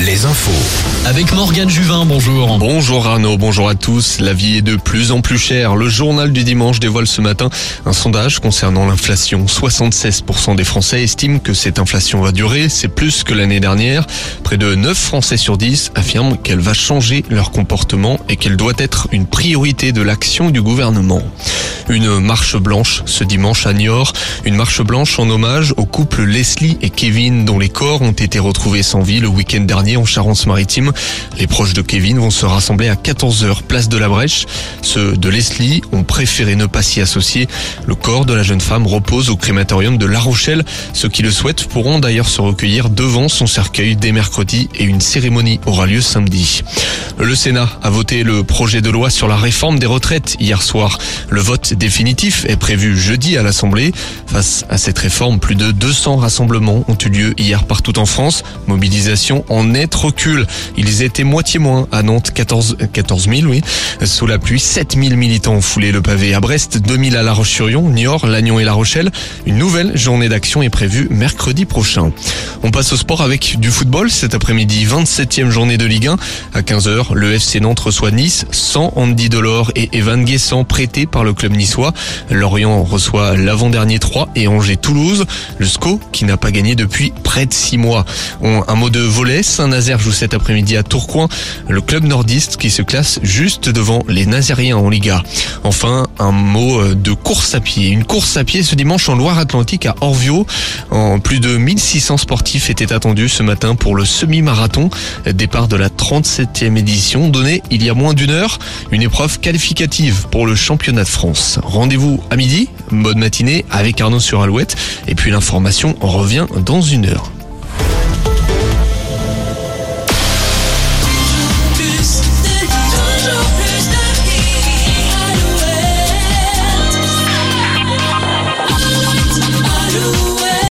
les infos. Avec Morgane Juvin, bonjour. Bonjour Arnaud, bonjour à tous. La vie est de plus en plus chère. Le journal du dimanche dévoile ce matin un sondage concernant l'inflation. 76% des Français estiment que cette inflation va durer. C'est plus que l'année dernière. Près de 9 Français sur 10 affirment qu'elle va changer leur comportement et qu'elle doit être une priorité de l'action du gouvernement. Une marche blanche ce dimanche à Niort. Une marche blanche en hommage au couple Leslie et Kevin dont les corps ont été retrouvés sans vie le week-end dernier en Charente-Maritime. Les proches de Kevin vont se rassembler à 14h place de la Brèche. Ceux de Leslie ont préféré ne pas s'y associer. Le corps de la jeune femme repose au crématorium de La Rochelle. Ceux qui le souhaitent pourront d'ailleurs se recueillir devant son cercueil dès mercredi et une cérémonie aura lieu samedi. Le Sénat a voté le projet de loi sur la réforme des retraites hier soir. Le vote définitif est prévu jeudi à l'Assemblée. Face à cette réforme, plus de 200 rassemblements ont eu lieu hier partout en France. Mobilisation en net recul. Ils étaient moitié moins à Nantes, 14, 14 000, oui. Sous la pluie, 7 000 militants ont foulé le pavé à Brest, 2 000 à La Roche-sur-Yon, Niort, Lannion et La Rochelle. Une nouvelle journée d'action est prévue mercredi prochain. On passe au sport avec du football cet après-midi, 27e journée de Ligue 1. À 15h, le FC Nantes reçoit Nice, sans Andy Delors et Evan Guessant prêtés par le club niçois. Lorient reçoit l'avant-dernier 3 et Angers-Toulouse. Le SCO, qui n'a pas gagné depuis près de 6 mois. Un mot de volet, Saint-Nazaire joue cet après-midi à Tourcoing. Le club nordiste qui se classe juste devant les Nazériens en Liga. Enfin, un mot euh, de course à pied. Une course à pied ce dimanche en Loire-Atlantique à Orvio. Plus de 1600 sportifs étaient attendus ce matin pour le semi-marathon. Départ de la 37e édition donnée il y a moins d'une heure. Une épreuve qualificative pour le championnat de France. Rendez-vous à midi, mode matinée avec Arnaud sur Alouette. Et puis l'information revient dans une heure.